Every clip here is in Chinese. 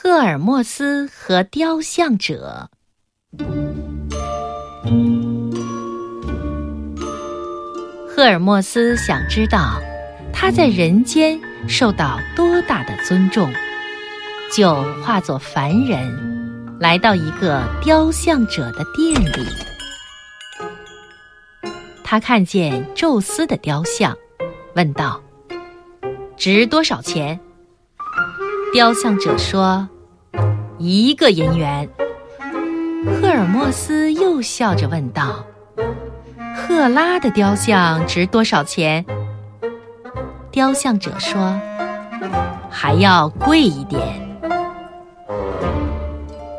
赫尔墨斯和雕像者。赫尔墨斯想知道他在人间受到多大的尊重，就化作凡人，来到一个雕像者的店里。他看见宙斯的雕像，问道：“值多少钱？”雕像者说：“一个银元。”赫尔墨斯又笑着问道：“赫拉的雕像值多少钱？”雕像者说：“还要贵一点。”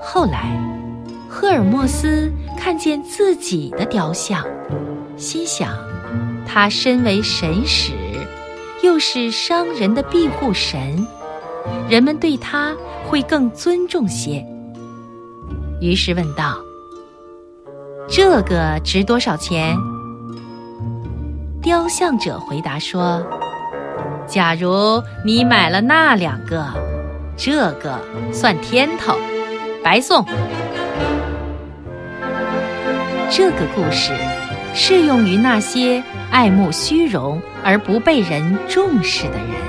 后来，赫尔墨斯看见自己的雕像，心想：他身为神使，又是商人的庇护神。人们对他会更尊重些。于是问道：“这个值多少钱？”雕像者回答说：“假如你买了那两个，这个算天头，白送。”这个故事适用于那些爱慕虚荣而不被人重视的人。